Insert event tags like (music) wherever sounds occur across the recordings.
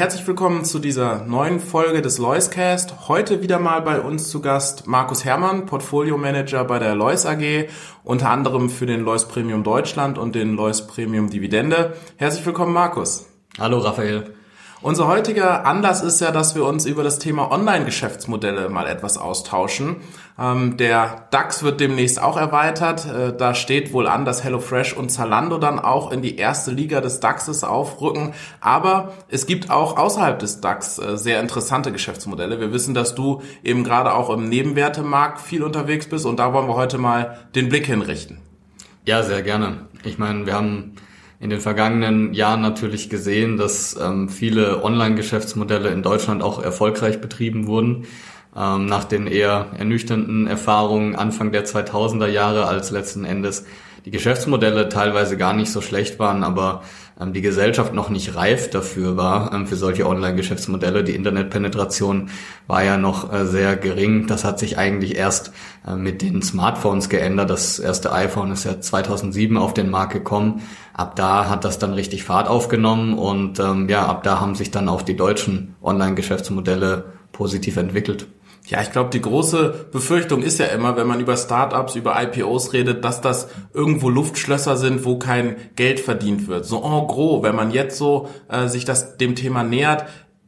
Herzlich willkommen zu dieser neuen Folge des Loiscast. Heute wieder mal bei uns zu Gast Markus Herrmann, Portfolio Manager bei der Lois AG, unter anderem für den Lois Premium Deutschland und den Lois Premium Dividende. Herzlich willkommen, Markus. Hallo, Raphael. Unser heutiger Anlass ist ja, dass wir uns über das Thema Online-Geschäftsmodelle mal etwas austauschen. Ähm, der DAX wird demnächst auch erweitert. Äh, da steht wohl an, dass HelloFresh und Zalando dann auch in die erste Liga des DAXes aufrücken. Aber es gibt auch außerhalb des DAX äh, sehr interessante Geschäftsmodelle. Wir wissen, dass du eben gerade auch im Nebenwertemarkt viel unterwegs bist und da wollen wir heute mal den Blick hinrichten. Ja, sehr gerne. Ich meine, wir haben in den vergangenen Jahren natürlich gesehen, dass ähm, viele Online-Geschäftsmodelle in Deutschland auch erfolgreich betrieben wurden. Ähm, nach den eher ernüchternden Erfahrungen Anfang der 2000er Jahre, als letzten Endes die Geschäftsmodelle teilweise gar nicht so schlecht waren, aber ähm, die Gesellschaft noch nicht reif dafür war, ähm, für solche Online-Geschäftsmodelle. Die Internetpenetration war ja noch äh, sehr gering. Das hat sich eigentlich erst äh, mit den Smartphones geändert. Das erste iPhone ist ja 2007 auf den Markt gekommen. Ab da hat das dann richtig Fahrt aufgenommen und ähm, ja, ab da haben sich dann auch die deutschen Online-Geschäftsmodelle positiv entwickelt. Ja, ich glaube, die große Befürchtung ist ja immer, wenn man über Startups, über IPOs redet, dass das irgendwo Luftschlösser sind, wo kein Geld verdient wird. So en gros, wenn man jetzt so äh, sich das dem Thema nähert,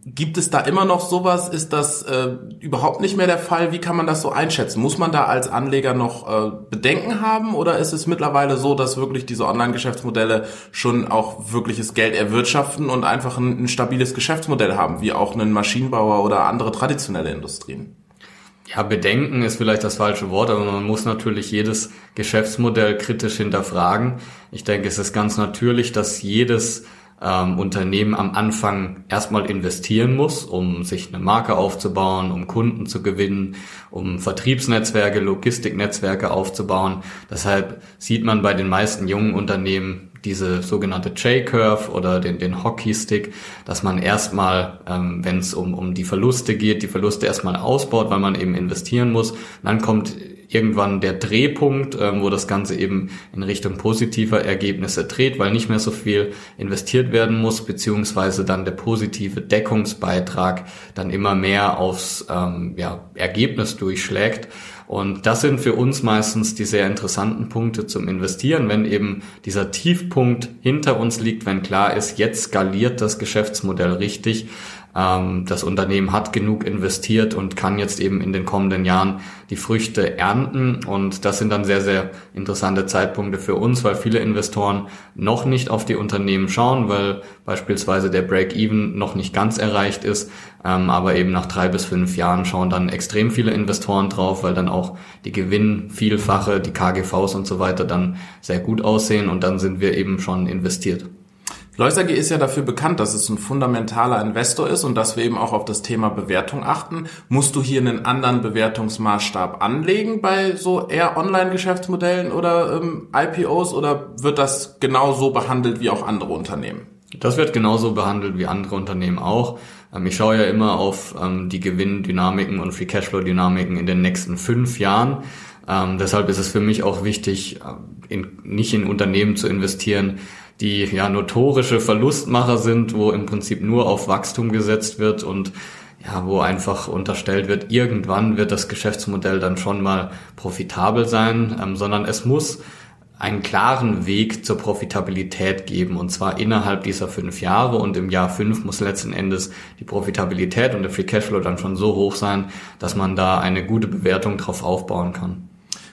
Gibt es da immer noch sowas? Ist das äh, überhaupt nicht mehr der Fall? Wie kann man das so einschätzen? Muss man da als Anleger noch äh, Bedenken haben oder ist es mittlerweile so, dass wirklich diese Online-Geschäftsmodelle schon auch wirkliches Geld erwirtschaften und einfach ein, ein stabiles Geschäftsmodell haben, wie auch einen Maschinenbauer oder andere traditionelle Industrien? Ja, bedenken ist vielleicht das falsche Wort, aber man muss natürlich jedes Geschäftsmodell kritisch hinterfragen. Ich denke, es ist ganz natürlich, dass jedes ähm, Unternehmen am Anfang erstmal investieren muss, um sich eine Marke aufzubauen, um Kunden zu gewinnen, um Vertriebsnetzwerke, Logistiknetzwerke aufzubauen. Deshalb sieht man bei den meisten jungen Unternehmen diese sogenannte J-Curve oder den, den Hockey-Stick, dass man erstmal, ähm, wenn es um, um die Verluste geht, die Verluste erstmal ausbaut, weil man eben investieren muss. Und dann kommt irgendwann der Drehpunkt, ähm, wo das Ganze eben in Richtung positiver Ergebnisse dreht, weil nicht mehr so viel investiert werden muss, beziehungsweise dann der positive Deckungsbeitrag dann immer mehr aufs ähm, ja, Ergebnis durchschlägt. Und das sind für uns meistens die sehr interessanten Punkte zum Investieren, wenn eben dieser Tiefpunkt hinter uns liegt, wenn klar ist, jetzt skaliert das Geschäftsmodell richtig, ähm, das Unternehmen hat genug investiert und kann jetzt eben in den kommenden Jahren die Früchte ernten. Und das sind dann sehr, sehr interessante Zeitpunkte für uns, weil viele Investoren noch nicht auf die Unternehmen schauen, weil beispielsweise der Break-Even noch nicht ganz erreicht ist. Ähm, aber eben nach drei bis fünf Jahren schauen dann extrem viele Investoren drauf, weil dann auch die Gewinnvielfache, die KGVs und so weiter dann sehr gut aussehen und dann sind wir eben schon investiert. Lois ist ja dafür bekannt, dass es ein fundamentaler Investor ist und dass wir eben auch auf das Thema Bewertung achten. Musst du hier einen anderen Bewertungsmaßstab anlegen bei so eher Online-Geschäftsmodellen oder ähm, IPOs oder wird das genauso behandelt wie auch andere Unternehmen? Das wird genauso behandelt wie andere Unternehmen auch. Ähm, ich schaue ja immer auf ähm, die Gewinndynamiken und Free Cashflow-Dynamiken in den nächsten fünf Jahren. Ähm, deshalb ist es für mich auch wichtig, in, nicht in Unternehmen zu investieren, die ja notorische Verlustmacher sind, wo im Prinzip nur auf Wachstum gesetzt wird und ja, wo einfach unterstellt wird, irgendwann wird das Geschäftsmodell dann schon mal profitabel sein, ähm, sondern es muss einen klaren Weg zur Profitabilität geben und zwar innerhalb dieser fünf Jahre und im Jahr fünf muss letzten Endes die Profitabilität und der Free Cashflow dann schon so hoch sein, dass man da eine gute Bewertung drauf aufbauen kann.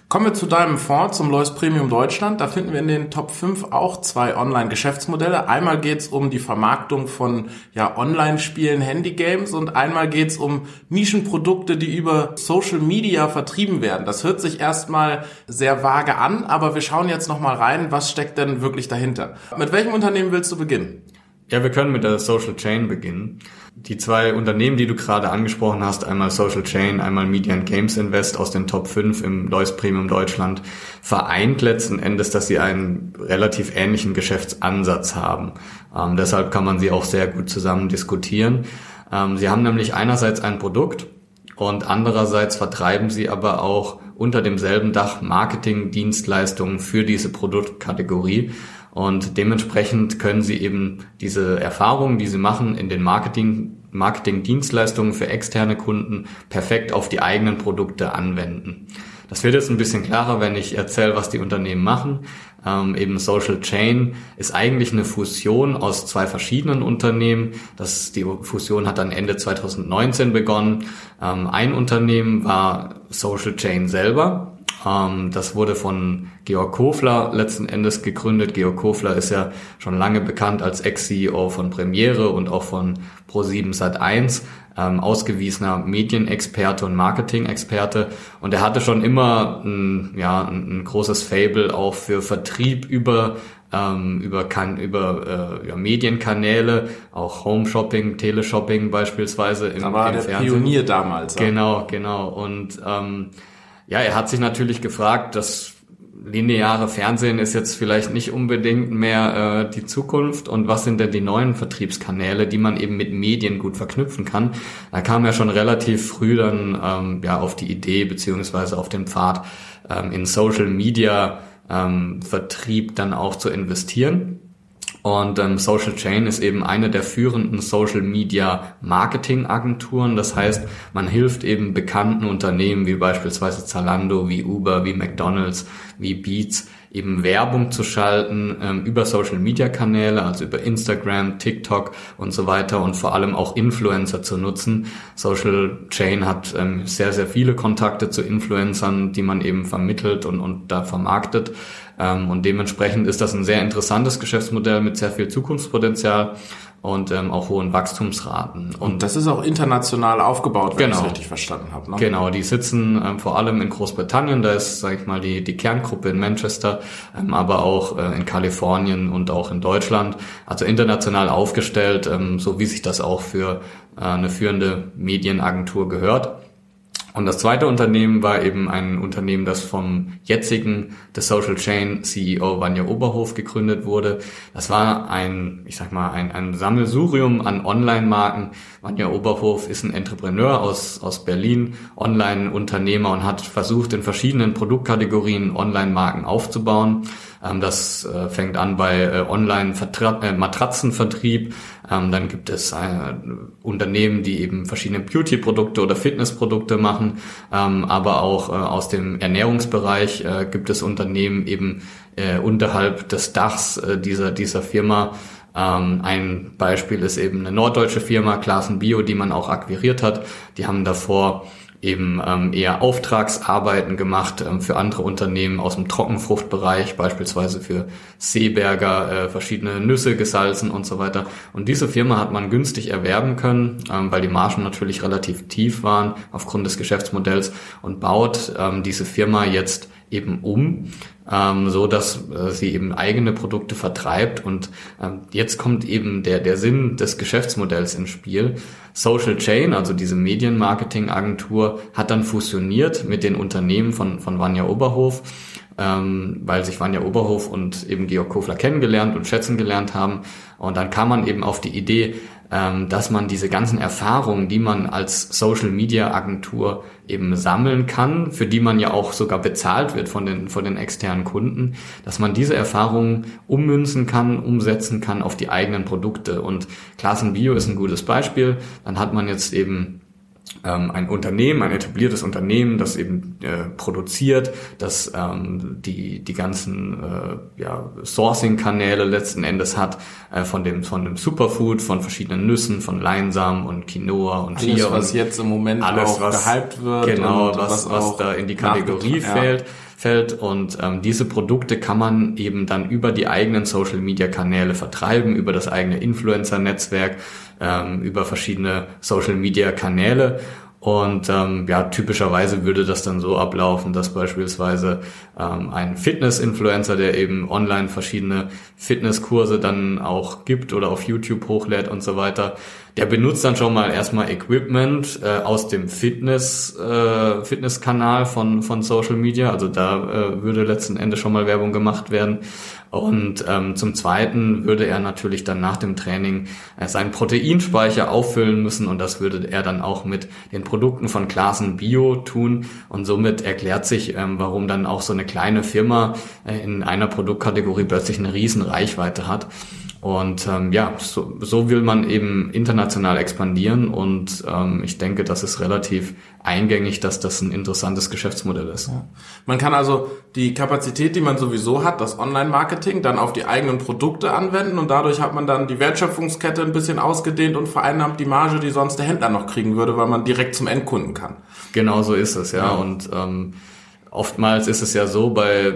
Kommen wir zu deinem Fonds, zum Lois Premium Deutschland. Da finden wir in den Top 5 auch zwei Online-Geschäftsmodelle. Einmal geht's um die Vermarktung von ja, Online-Spielen, Handy-Games und einmal geht's um Nischenprodukte, die über Social Media vertrieben werden. Das hört sich erstmal sehr vage an, aber wir schauen jetzt nochmal rein, was steckt denn wirklich dahinter. Mit welchem Unternehmen willst du beginnen? Ja, wir können mit der Social Chain beginnen. Die zwei Unternehmen, die du gerade angesprochen hast, einmal Social Chain, einmal Media and Games Invest aus den Top 5 im Lois Premium Deutschland, vereint letzten Endes, dass sie einen relativ ähnlichen Geschäftsansatz haben. Ähm, deshalb kann man sie auch sehr gut zusammen diskutieren. Ähm, sie haben nämlich einerseits ein Produkt und andererseits vertreiben sie aber auch unter demselben Dach Marketing-Dienstleistungen für diese Produktkategorie. Und dementsprechend können Sie eben diese Erfahrungen, die Sie machen in den Marketing, Marketing-Dienstleistungen für externe Kunden perfekt auf die eigenen Produkte anwenden. Das wird jetzt ein bisschen klarer, wenn ich erzähle, was die Unternehmen machen. Ähm, eben Social Chain ist eigentlich eine Fusion aus zwei verschiedenen Unternehmen. Das, die Fusion hat dann Ende 2019 begonnen. Ähm, ein Unternehmen war Social Chain selber. Ähm, das wurde von Georg Kofler letzten Endes gegründet. Georg Kofler ist ja schon lange bekannt als Ex-CEO von Premiere und auch von Pro7 Sat1, ähm, ausgewiesener Medienexperte und Marketing-Experte. Und er hatte schon immer ein, ja, ein, ein großes Fable auch für Vertrieb über ähm, über, kann, über äh, ja, Medienkanäle, auch Home Shopping, Teleshopping beispielsweise im, da war im der Fernsehen. Pionier damals. Genau, genau. Und ähm, ja, er hat sich natürlich gefragt, das lineare Fernsehen ist jetzt vielleicht nicht unbedingt mehr äh, die Zukunft und was sind denn die neuen Vertriebskanäle, die man eben mit Medien gut verknüpfen kann. Da kam er schon relativ früh dann ähm, ja auf die Idee beziehungsweise auf den Pfad ähm, in Social Media ähm, Vertrieb dann auch zu investieren. Und ähm, Social Chain ist eben eine der führenden Social Media Marketing Agenturen. Das heißt, man hilft eben bekannten Unternehmen wie beispielsweise Zalando, wie Uber, wie McDonald's, wie Beats eben Werbung zu schalten ähm, über Social Media Kanäle, also über Instagram, TikTok und so weiter und vor allem auch Influencer zu nutzen. Social Chain hat ähm, sehr, sehr viele Kontakte zu Influencern, die man eben vermittelt und, und da vermarktet. Ähm, und dementsprechend ist das ein sehr interessantes Geschäftsmodell mit sehr viel Zukunftspotenzial und ähm, auch hohen Wachstumsraten. Und, und das ist auch international aufgebaut, wenn genau. ich es richtig verstanden habe. Ne? Genau, die sitzen ähm, vor allem in Großbritannien, da ist, sage ich mal, die, die Kerngruppe in Manchester, ähm, aber auch äh, in Kalifornien und auch in Deutschland. Also international aufgestellt, ähm, so wie sich das auch für äh, eine führende Medienagentur gehört. Und das zweite Unternehmen war eben ein Unternehmen, das vom jetzigen The Social Chain CEO Vanja Oberhof gegründet wurde. Das war ein, ich sag mal, ein, ein Sammelsurium an Online-Marken. Vanja Oberhof ist ein Entrepreneur aus, aus Berlin, Online-Unternehmer und hat versucht, in verschiedenen Produktkategorien Online-Marken aufzubauen. Ähm, das äh, fängt an bei äh, Online-Matratzenvertrieb. Ähm, dann gibt es äh, Unternehmen, die eben verschiedene Beauty-Produkte oder Fitness-Produkte machen. Ähm, aber auch aus dem Ernährungsbereich gibt es Unternehmen eben unterhalb des Dachs dieser, dieser Firma, ein Beispiel ist eben eine norddeutsche Firma, Klassen Bio, die man auch akquiriert hat. Die haben davor eben ähm, eher Auftragsarbeiten gemacht ähm, für andere Unternehmen aus dem Trockenfruchtbereich, beispielsweise für Seeberger äh, verschiedene Nüsse gesalzen und so weiter. Und diese Firma hat man günstig erwerben können, ähm, weil die Margen natürlich relativ tief waren aufgrund des Geschäftsmodells und baut ähm, diese Firma jetzt eben um, ähm, so dass äh, sie eben eigene Produkte vertreibt und ähm, jetzt kommt eben der der Sinn des Geschäftsmodells ins Spiel. Social Chain, also diese Medienmarketing-Agentur, hat dann fusioniert mit den Unternehmen von von Vanja Oberhof, ähm, weil sich Vanja Oberhof und eben Georg Kofler kennengelernt und schätzen gelernt haben und dann kam man eben auf die Idee, dass man diese ganzen Erfahrungen, die man als Social Media Agentur eben sammeln kann, für die man ja auch sogar bezahlt wird von den, von den externen Kunden, dass man diese Erfahrungen ummünzen kann, umsetzen kann auf die eigenen Produkte. Und Klassen Bio ist ein gutes Beispiel. Dann hat man jetzt eben ähm, ein Unternehmen, ein etabliertes Unternehmen, das eben äh, produziert, das ähm, die die ganzen äh, ja, Sourcing-Kanäle letzten Endes hat äh, von dem von dem Superfood, von verschiedenen Nüssen, von Leinsamen und Quinoa und Chia alles, was jetzt im Moment alles, auch was, gehypt wird, genau, was was, was da in die Kategorie fällt. Ja fällt und ähm, diese Produkte kann man eben dann über die eigenen Social Media Kanäle vertreiben, über das eigene Influencer Netzwerk, ähm, über verschiedene Social Media Kanäle Und ähm, ja, typischerweise würde das dann so ablaufen, dass beispielsweise ähm, ein Fitness-Influencer, der eben online verschiedene Fitnesskurse dann auch gibt oder auf YouTube hochlädt und so weiter, der benutzt dann schon mal erstmal Equipment äh, aus dem Fitness äh, Fitnesskanal von von Social Media. Also da äh, würde letzten Endes schon mal Werbung gemacht werden. Und ähm, zum Zweiten würde er natürlich dann nach dem Training äh, seinen Proteinspeicher auffüllen müssen und das würde er dann auch mit den Produkten von Klassen Bio tun. Und somit erklärt sich, ähm, warum dann auch so eine kleine Firma äh, in einer Produktkategorie plötzlich eine riesen Reichweite hat. Und ähm, ja, so, so will man eben international expandieren und ähm, ich denke, das ist relativ eingängig, dass das ein interessantes Geschäftsmodell ist. Ja. Man kann also die Kapazität, die man sowieso hat, das Online-Marketing, dann auf die eigenen Produkte anwenden und dadurch hat man dann die Wertschöpfungskette ein bisschen ausgedehnt und vereinnahmt die Marge, die sonst der Händler noch kriegen würde, weil man direkt zum Endkunden kann. Genau so ist es, ja. ja. Und ähm, oftmals ist es ja so bei,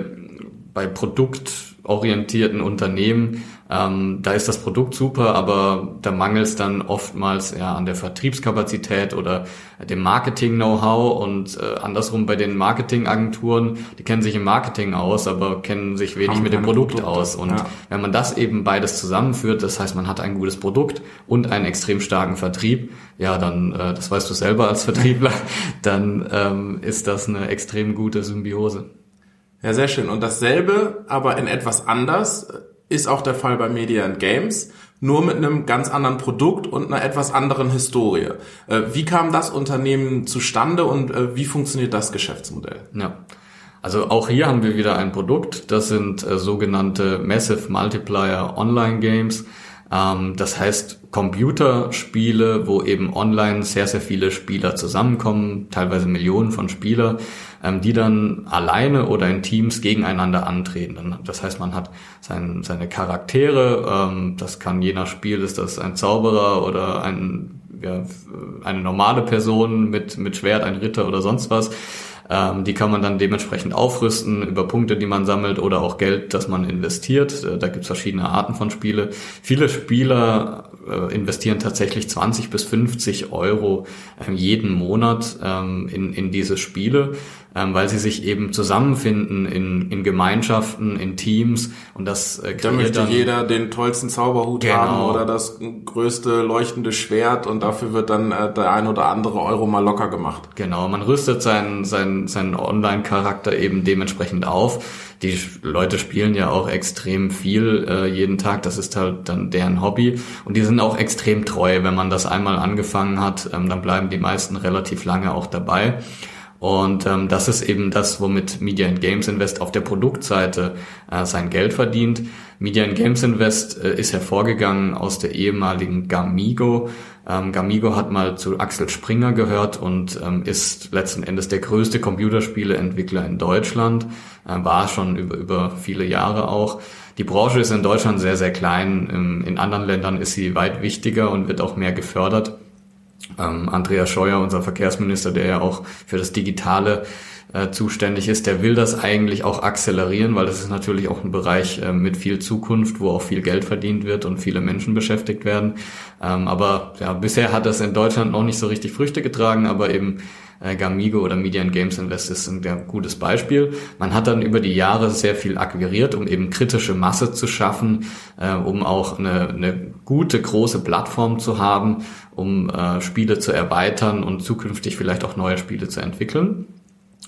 bei produktorientierten Unternehmen, ähm, da ist das Produkt super, aber da mangelt es dann oftmals ja an der Vertriebskapazität oder dem Marketing-Know-how und äh, andersrum bei den Marketingagenturen, die kennen sich im Marketing aus, aber kennen sich wenig Haben mit dem Produkt Produkte. aus. Und ja. wenn man das eben beides zusammenführt, das heißt, man hat ein gutes Produkt und einen extrem starken Vertrieb, ja, dann, äh, das weißt du selber als Vertriebler, (laughs) dann ähm, ist das eine extrem gute Symbiose. Ja, sehr schön. Und dasselbe, aber in etwas anders, ist auch der Fall bei Media and Games, nur mit einem ganz anderen Produkt und einer etwas anderen Historie. Äh, wie kam das Unternehmen zustande und äh, wie funktioniert das Geschäftsmodell? Ja. Also auch hier haben wir wieder ein Produkt, das sind äh, sogenannte Massive Multiplier Online Games. Ähm, das heißt Computerspiele, wo eben online sehr, sehr viele Spieler zusammenkommen, teilweise Millionen von Spieler, ähm, die dann alleine oder in Teams gegeneinander antreten. Das heißt, man hat sein, seine Charaktere, ähm, das kann je nach Spiel, ist das ein Zauberer oder ein, ja, eine normale Person mit, mit Schwert, ein Ritter oder sonst was ähm, die kann man dann dementsprechend aufrüsten über Punkte, die man sammelt oder auch Geld, das man investiert. Äh, da gibt es verschiedene Arten von Spiele. Viele Spieler äh, investieren tatsächlich 20 bis 50 Euro äh, jeden Monat ähm, in, in diese Spiele ähm, weil sie sich eben zusammenfinden in, in Gemeinschaften, in Teams und das äh, Da möchte dann, jeder den tollsten Zauberhut genau. haben oder das größte leuchtende Schwert und dafür wird dann äh, der ein oder andere Euro mal locker gemacht. Genau, man rüstet seinen, seinen, seinen Online-Charakter eben dementsprechend auf. Die Leute spielen ja auch extrem viel äh, jeden Tag, das ist halt dann deren Hobby und die sind auch extrem treu. Wenn man das einmal angefangen hat, ähm, dann bleiben die meisten relativ lange auch dabei. Und ähm, das ist eben das, womit Media and Games Invest auf der Produktseite äh, sein Geld verdient. Media and Games Invest äh, ist hervorgegangen aus der ehemaligen Gamigo. Ähm, Gamigo hat mal zu Axel Springer gehört und ähm, ist letzten Endes der größte Computerspieleentwickler in Deutschland, äh, war schon über, über viele Jahre auch. Die Branche ist in Deutschland sehr, sehr klein. In, in anderen Ländern ist sie weit wichtiger und wird auch mehr gefördert. Ähm, Andreas Scheuer, unser Verkehrsminister, der ja auch für das Digitale äh, zuständig ist, der will das eigentlich auch akzelerieren, weil das ist natürlich auch ein Bereich äh, mit viel Zukunft, wo auch viel Geld verdient wird und viele Menschen beschäftigt werden. Ähm, aber ja, bisher hat das in Deutschland noch nicht so richtig Früchte getragen, aber eben äh, Gamigo oder Media and Games Invest ist ein gutes Beispiel. Man hat dann über die Jahre sehr viel akquiriert, um eben kritische Masse zu schaffen, äh, um auch eine, eine gute, große Plattform zu haben, um äh, Spiele zu erweitern und zukünftig vielleicht auch neue Spiele zu entwickeln.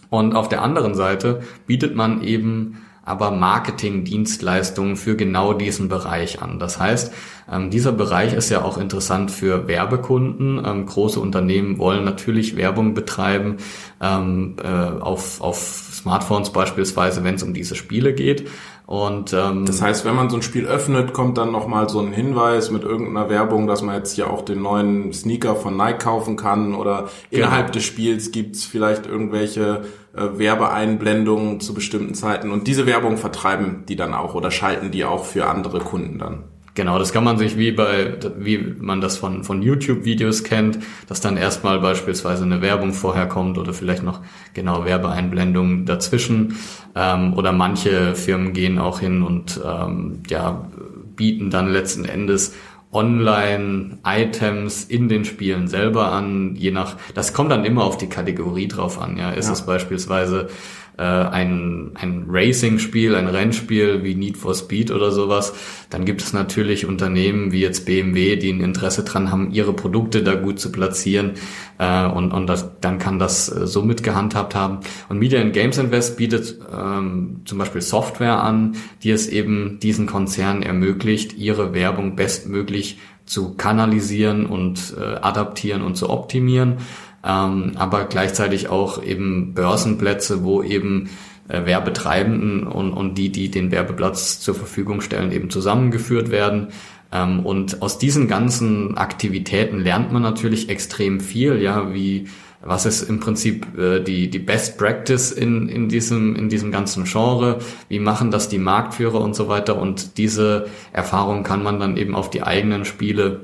Und auf der anderen Seite bietet man eben aber Marketing-Dienstleistungen für genau diesen Bereich an. Das heißt, ähm, dieser Bereich ist ja auch interessant für Werbekunden. Ähm, große Unternehmen wollen natürlich Werbung betreiben ähm, äh, auf, auf Smartphones beispielsweise, wenn es um diese Spiele geht. Und ähm, das heißt, wenn man so ein Spiel öffnet, kommt dann noch mal so ein Hinweis mit irgendeiner Werbung, dass man jetzt hier auch den neuen Sneaker von Nike kaufen kann oder genau. innerhalb des Spiels gibt's vielleicht irgendwelche äh, Werbeeinblendungen zu bestimmten Zeiten und diese Werbung vertreiben die dann auch oder schalten die auch für andere Kunden dann. Genau, das kann man sich wie bei, wie man das von, von YouTube-Videos kennt, dass dann erstmal beispielsweise eine Werbung vorher kommt oder vielleicht noch genau Werbeeinblendungen dazwischen. Ähm, oder manche Firmen gehen auch hin und ähm, ja, bieten dann letzten Endes Online-Items in den Spielen selber an, je nach, das kommt dann immer auf die Kategorie drauf an, ja. Ist ja. es beispielsweise äh, ein, ein Racing-Spiel, ein Rennspiel wie Need for Speed oder sowas, dann gibt es natürlich Unternehmen wie jetzt BMW, die ein Interesse dran haben, ihre Produkte da gut zu platzieren äh, und, und das, dann kann das äh, so mitgehandhabt haben. Und Media and Games Invest bietet ähm, zum Beispiel Software an, die es eben diesen Konzernen ermöglicht, ihre Werbung bestmöglich zu kanalisieren und äh, adaptieren und zu optimieren ähm, aber gleichzeitig auch eben Börsenplätze, wo eben äh, Werbetreibenden und, und die, die den Werbeplatz zur Verfügung stellen, eben zusammengeführt werden. Ähm, und aus diesen ganzen Aktivitäten lernt man natürlich extrem viel, ja, wie was ist im Prinzip äh, die, die Best Practice in, in, diesem, in diesem ganzen Genre, wie machen das die Marktführer und so weiter. Und diese Erfahrung kann man dann eben auf die eigenen Spiele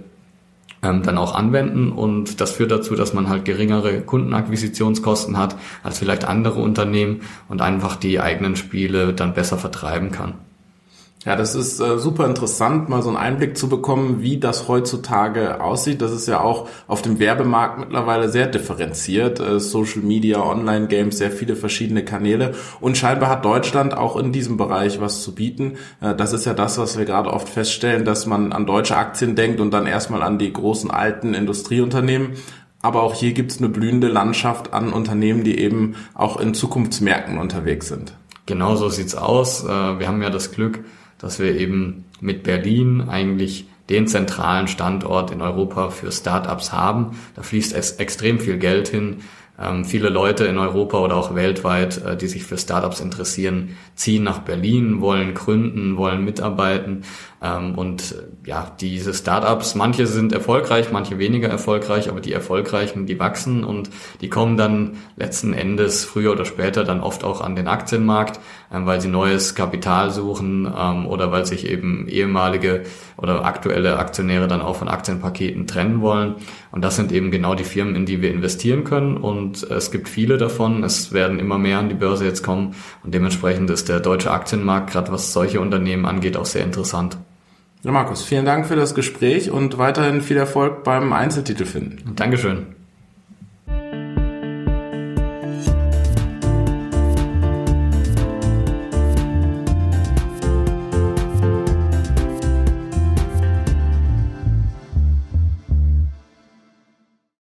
ähm, dann auch anwenden und das führt dazu, dass man halt geringere Kundenakquisitionskosten hat als vielleicht andere Unternehmen und einfach die eigenen Spiele dann besser vertreiben kann. Ja, das ist äh, super interessant, mal so einen Einblick zu bekommen, wie das heutzutage aussieht. Das ist ja auch auf dem Werbemarkt mittlerweile sehr differenziert. Äh, Social Media, Online-Games, sehr viele verschiedene Kanäle. Und scheinbar hat Deutschland auch in diesem Bereich was zu bieten. Äh, das ist ja das, was wir gerade oft feststellen, dass man an deutsche Aktien denkt und dann erstmal an die großen alten Industrieunternehmen. Aber auch hier gibt's eine blühende Landschaft an Unternehmen, die eben auch in Zukunftsmärkten unterwegs sind. Genau so sieht's aus. Äh, wir haben ja das Glück, dass wir eben mit Berlin eigentlich den zentralen Standort in Europa für Startups haben. Da fließt es extrem viel Geld hin. Ähm, viele Leute in Europa oder auch weltweit, äh, die sich für Startups interessieren, ziehen nach Berlin, wollen gründen, wollen mitarbeiten. Ähm, und ja, diese Startups, manche sind erfolgreich, manche weniger erfolgreich, aber die erfolgreichen, die wachsen und die kommen dann letzten Endes früher oder später dann oft auch an den Aktienmarkt, ähm, weil sie neues Kapital suchen ähm, oder weil sich eben ehemalige oder aktuelle Aktionäre dann auch von Aktienpaketen trennen wollen. Und das sind eben genau die Firmen, in die wir investieren können. Und es gibt viele davon. Es werden immer mehr an die Börse jetzt kommen. Und dementsprechend ist der deutsche Aktienmarkt, gerade was solche Unternehmen angeht, auch sehr interessant. Ja, Markus, vielen Dank für das Gespräch und weiterhin viel Erfolg beim Einzeltitel finden. Dankeschön.